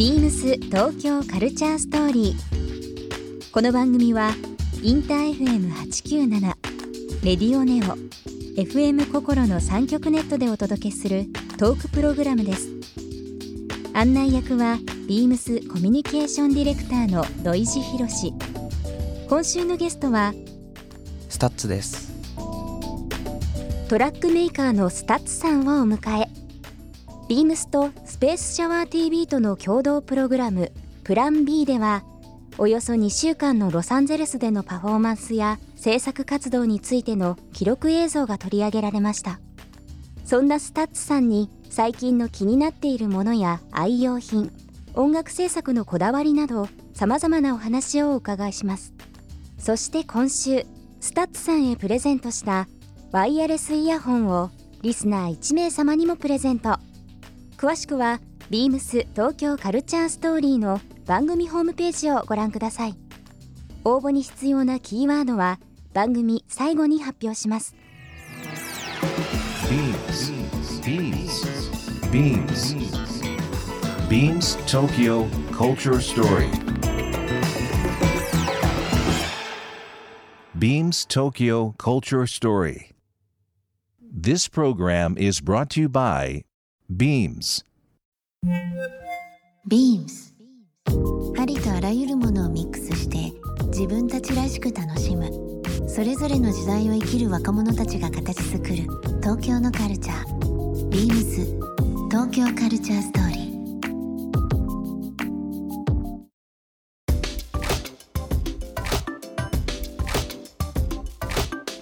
BEAMS 東京カルチャーストーリー。この番組はインター FM897 レディオネオ FM 心の三極ネットでお届けするトークプログラムです。案内役は BEAMS コミュニケーションディレクターの土井博志。今週のゲストは STUTS ですトラックメーカーの STUTS さんをお迎えBEAMS とスペースシャワー TV との共同プログラムプラン B ではおよそ2週間のロサンゼルスでのパフォーマンスや制作活動についての記録映像が取り上げられました。そんな STUTS さんに最近の気になっているものや愛用品音楽制作のこだわりなどさまざまなお話をお伺いします。そして今週 STUTS さんへプレゼントしたワイヤレスイヤホンをリスナー1名様にもプレゼント。詳しくは beams 東京カルチャーストーリーの番組ホームページをご覧ください応募に必要なキーワードは番組最後に発表します beams beams beams tokyo culture story beams tokyo culture story this program is brought to you by beams. ビームスありとあらゆるものをミックスして自分たちらしく楽しむ。それぞれの時代を生きる若者たちが形作る東京のカルチャー。ビームス東京カルチャースト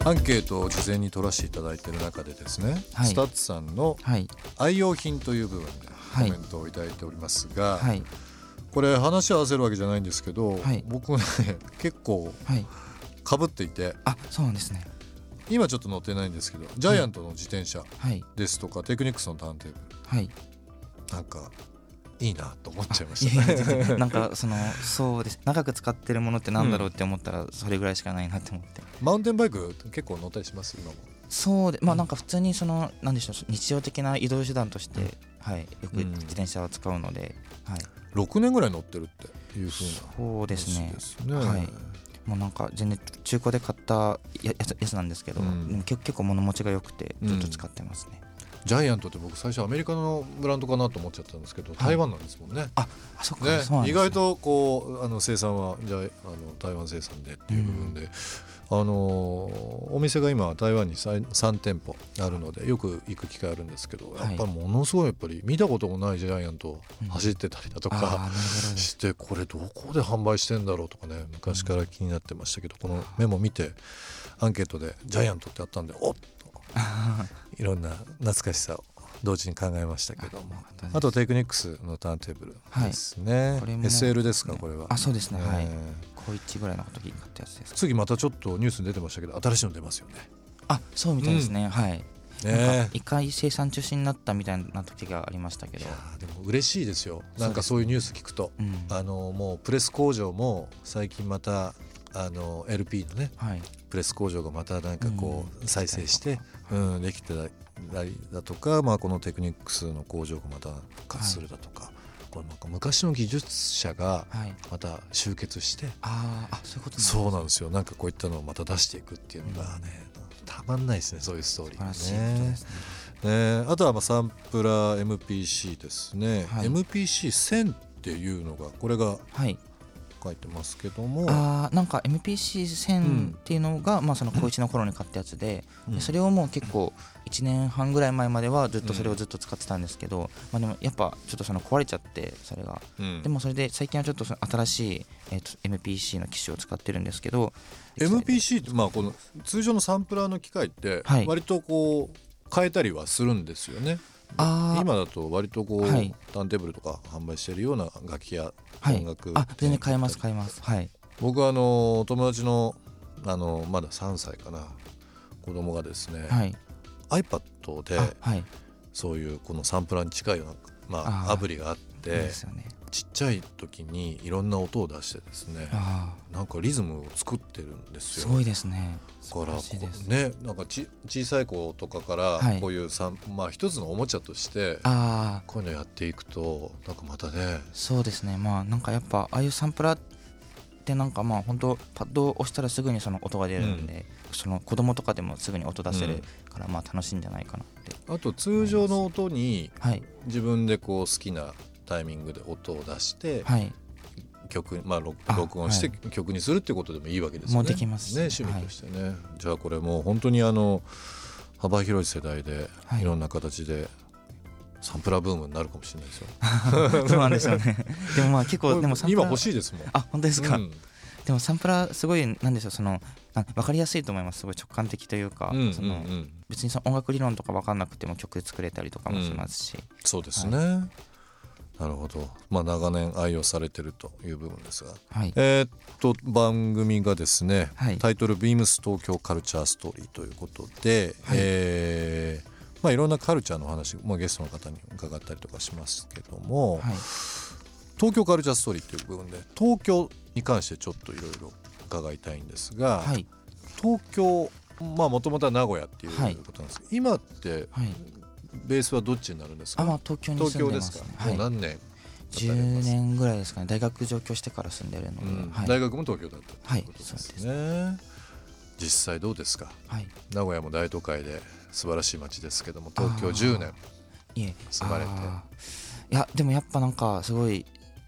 アンケートを事前に取らせていただいている中でですね、はい。 STUTS さんのはい。愛用品という部分でコはい。メントをいただいておりますが、はい。これ話を合わせるわけじゃないんですけど、はい。僕ね 結構はい。かぶっていてあそうなんですね。今ちょっと乗ってないんですけど GIANT の自転車はい。ですとか、 Technics のターンテーブはい。ルなんかいいなと思っちゃいまいしたなんかそのそうです。長く使ってるものってなんだろうって思ったらそれぐらいしかないなって思って。マウンテンバイク結構乗ったりします？今も。そうでまあなんか普通にそのなんでしょう日常的な移動手段としてはいよくうん。自転車を使うのではい。6年ぐらい乗ってるっていうふうなそうですね。話ですね。はい。もうなんか全然中古で買ったややつやつなんですけど、うん。結構物持ちが良くてずっと使ってますね、ジャイアントって僕最初アメリカのブランドかなと思っちゃったんですけど、台湾なんですもんね。あそっか、ねね。意外とこうあの生産はじゃああの台湾生産でっていう部分で、あのお店が今台湾にさい3店舗あるのでよく行く機会あるんですけど、はい。やっぱりものすごいやっぱり見たこともないジャイアント走ってたりだとかほど。してこれどこで販売してんだろうとかね昔から気になってましたけどこのメモ見てアンケートで「ジャイアント」ってあったんでおっと いろんな懐かしさを同時に考えましたけども。あとテクニックスのターンテーブルですね、これも SL ですかこれは。あそうですね。はい。えー高一ぐらいの時に買ったやつです。次またちょっとニュースに出てましたけど新しいの出ますよね。あそうみたいですね、はい。なんねか一回生産中止になったみたいな時がありましたけど。でも嬉しいですよ。なんかそういうニュース聞くと、うん。あのもうプレス工場も最近またあの LP のねはい。プレス工場がまたなんかこううん。再生して、うん、できてたりだとか、まあ、このテクニックスの工場がまた復活するだとか、これなんか昔の技術者がはい。また集結して、あーあそういうことそうなんですよ。なんかこういったのをまた出していくっていうのがね、たまんないですねそういうストーリーね。ね。あとはまあサンプラー MPC ですね、はい。MPC1000 っていうのがこれがはい書いてますけども。あーなんか MPC1000 っていうのが、まあその高一の頃に買ったやつで、でそれをもう結構1年半ぐらい前まではずっとそれをずっと使ってたんですけど、まあでもやっぱちょっとその壊れちゃってそれが。うん。でもそれで最近はちょっとその新しい、えー、と MPC の機種を使ってるんですけど MPC ってまあこの通常のサンプラーの機械ってはい。割とこう変えたりはするんですよね。あー。今だと割とこう、はい。ターンテーブルとか販売してるような楽器やはい。音楽あ全然買えます買えます。はい。僕はあの友達のあのまだ3歳かな。子供がですね、はい。iPad であはい。そういうこのサンプラーに近いような、まあ、アプリがあってですよねちっちゃい時にいろんな音を出してですねあなんかリズムを作ってるんですよ。あすごいですね。だから素晴らしいです。ねなんかち小さい子とかからはい。こういうさん、まあ一つのおもちゃとしてああ。こういうのやっていくとなんかまたね。そうですね。まあなんかやっぱああいうサンプラーってなんかまあ本当パッドを押したらすぐにその音が出るんで、その子供とかでもすぐに音出せるからまあ楽しいんじゃないかなって、あと通常の音にはい。自分でこう好きなタイミングで音を出してはい。曲まあ録音しては曲にするっていうことでもいいわけですよね。ね。趣味としてね。じゃあこれもう本当にあの幅広い世代ではい。いろんな形でサンプラーブームになるかもしれないですよ。そうなんですよね。でもまあ結構でも今欲しいですもん。あ本当ですか、うん。でもサンプラーすごいなんでしょうそのあ分かりやすいと思います。すごい直感的というか、そのうん別にその音楽理論とか分かんなくても曲作れたりとかもしますし、そうですね。なるほど。まあ長年愛用されてるという部分ですが、はい。えーっと番組がですね、はい。タイトル「ビームス東京カルチャーストーリー」ということで、はい。えーまあ、いろんなカルチャーの話、まあ、ゲストの方に伺ったりとかしますけども、はい。東京カルチャーストーリーという部分で東京に関してちょっといろいろ伺いたいんですが、はい。東京まあもともとは名古屋っていうはいことなんですけど、今ってはいベースはどっちになるんですか？あまあ東京に東住ん京ですか、でますねはい。もう何年10年ぐらいですかね。大学上京してから住んでるので、うん。はい、大学も東京だったはいということですそうね、実際どうですか？はい。名古屋も大都会で素晴らしい街ですけども東京10年いえ。住まれて。いやでもやっぱなんかすごい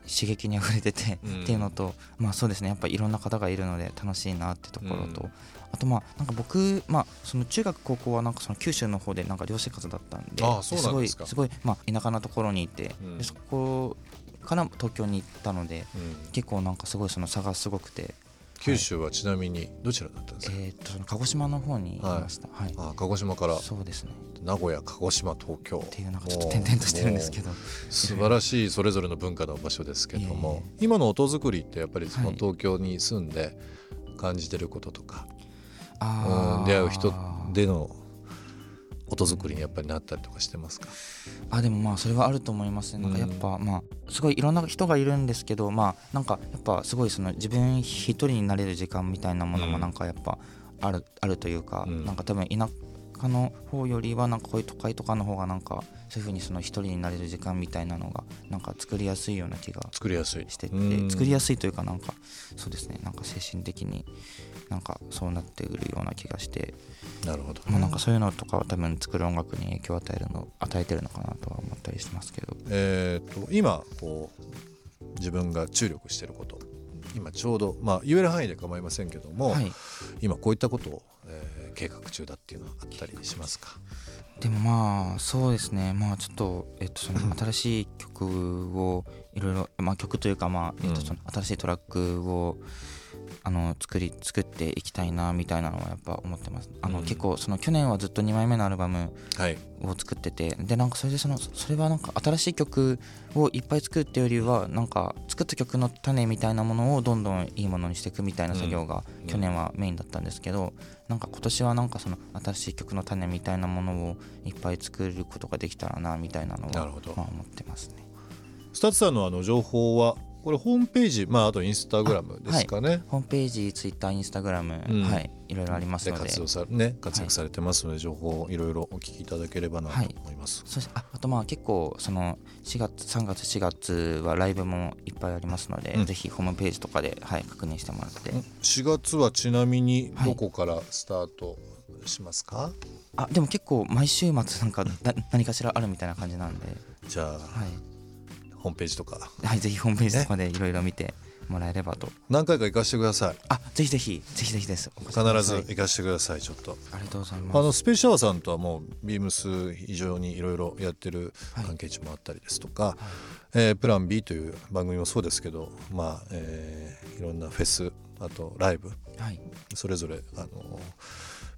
刺激にあふれてて、うん。っていうのとまあそうですね。やっぱいろんな方がいるので楽しいなってところと、うんあとまあなんか僕まあその中学高校はなんかその九州の方でなんか寮生活だったんですか。ごいすごいまあ田舎なところにいて、うん。でそこから東京に行ったのでうん。結構なんかすごいその差がすごくて九州はちなみにどちらだったんですか、えーっとその鹿児島の方にいました。はい、あ鹿児島から。そうですね。名古屋鹿児島東京。っていうなんかちょっと点々としてるんですけど。素晴らしいそれぞれの文化の場所ですけども今の音作りってやっぱりそのはい。東京に住んで感じてることとか、うん。出会う人での音作りにやっぱりなったりとかしてますか、あでもまあそれはあると思いますね。なんかやっぱまあすごいいろんな人がいるんですけどまあなんかやっぱすごいその自分一人になれる時間みたいなものうんもなんかやっぱあるあるというかうん。なんか多分田舎の方よりはなんかこういう都会とかの方がなんかそういう風にその一人になれる時間みたいなのがなんか作りやすいような気が作りやすい。しててうん。作りやすいというかなんかそうですね。なんか精神的になんかそうなってくるような気がしてなるほど、まあなんかそういうのとかは多分作る音楽に影響を与えるの与えてるのかなとは思ったりしてますけど。えー、と今こう自分が注力してること。今ちょうどまあ言える範囲で構いませんけども、はい。今こういったことを、えー計画中だっていうのはあったりしますか？でもまあそうですね。まあちょっとえっとその 新しい曲をいろいろまあ曲というかまあえっとうん。その新しいトラックをあの作り作っていきたいなみたいなのはやっぱ思ってます。あの、うん。結構その去年はずっと2枚目のアルバムはい。を作っててでなんかそれでそのそれはなんか新しい曲をいっぱい作るっていうよりはなんか作った曲の種みたいなものをどんどんいいものにしていくみたいな作業がうん。去年はメインだったんですけどなんか今年はなんかその新しい曲の種みたいなものをいっぱい作ることができたらなみたいなのはまあ思ってますね。 STUTS さんのあの情報はこれホームページまああとインスタグラムですかね、ホームページ、ツイッター、インスタグラム、うん。はい、いろいろありますので。で活動さね活躍されてますので、情報をいろいろお聞きいただければなとはい。思います、そしてああとまあ結構その4月3月4月はライブもいっぱいありますので、うん。ぜひホームページとかで、はい、確認してもらって、4月はちなみにはい。どこからスタートしますか、あでも結構毎週末なんかな何かしらあるみたいな感じなんで、じゃあはいホームページとか。はい、ぜひホームページとかでいろいろ見てもらえればと。何回か行かせてください。あぜひぜひ。ぜひぜひです。必ず行かせてくださいちょっと。ありがとうございあます。のスペースシャワーさんとはもうビームス非常にいろいろやってるはい。関係値もあったりですとか、えープラン B という番組もそうですけどまあ、えーいろんなフェスあとライブはい。それぞれあの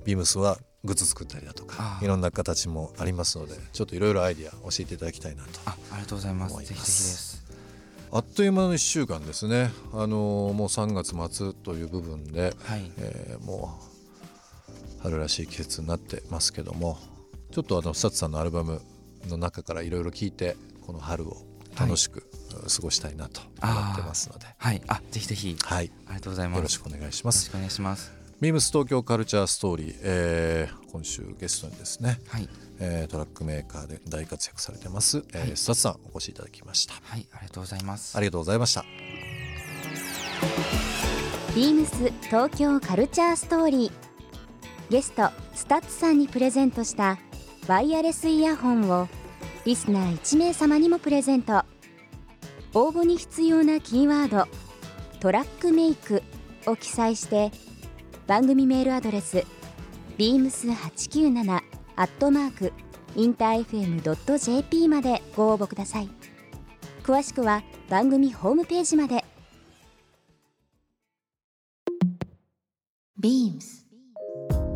ビームスはグッズ作ったりだとかいろんな形もありますのでちょっといろいろアイディア教えていただきたいなとあありがとうございます。ぜひぜひです。あっという間の1週間ですね。あのもう3月末という部分で、はい。えーもう春らしい季節になってますけどもちょっとあの STUTS さんのアルバムの中からいろいろ聞いてこの春を楽しく過ごしたいなと思ってますので、はい。あぜひぜひ。はい、ありがとうございます。よろしくお願いします。よろしくお願いします BEAMS 東京カルチャーストーリー、えー今週ゲストにですね、はい。えートラックメーカーで大活躍されてます、えーはい。 STUTS さんお越しいただきました。はいありがとうございます。ありがとうございました。 BEAMS 東京カルチャーストーリー。ゲストスタッツさんにプレゼントしたワイヤレスイヤホンをリスナー1名様にもプレゼント。応募に必要なキーワード「トラックメイク」を記載して番組メールアドレス beams897 アットマークインター FM.jp までご応募ください。詳しくは番組ホームページまで。ビームス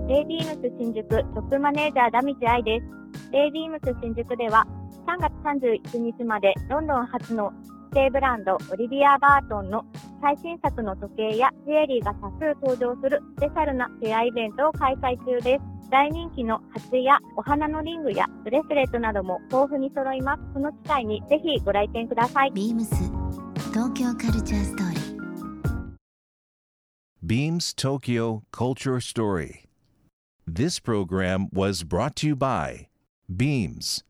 レイビームス新宿トップマネージャーダミチアイです。レイビームス新宿では3月31日までロンドン初の指定ブランドオリビア・バートンの最新作の時計やジュエリーが多数登場するスペシャルなフェアイベントを開催中です。大人気の鉢やお花のリングやブレスレットなども豊富に揃います。この機会にぜひご来店ください。ビームス東京カルチャーストーリー Beams Tokyo Culture Story. This program was brought to you by Beams.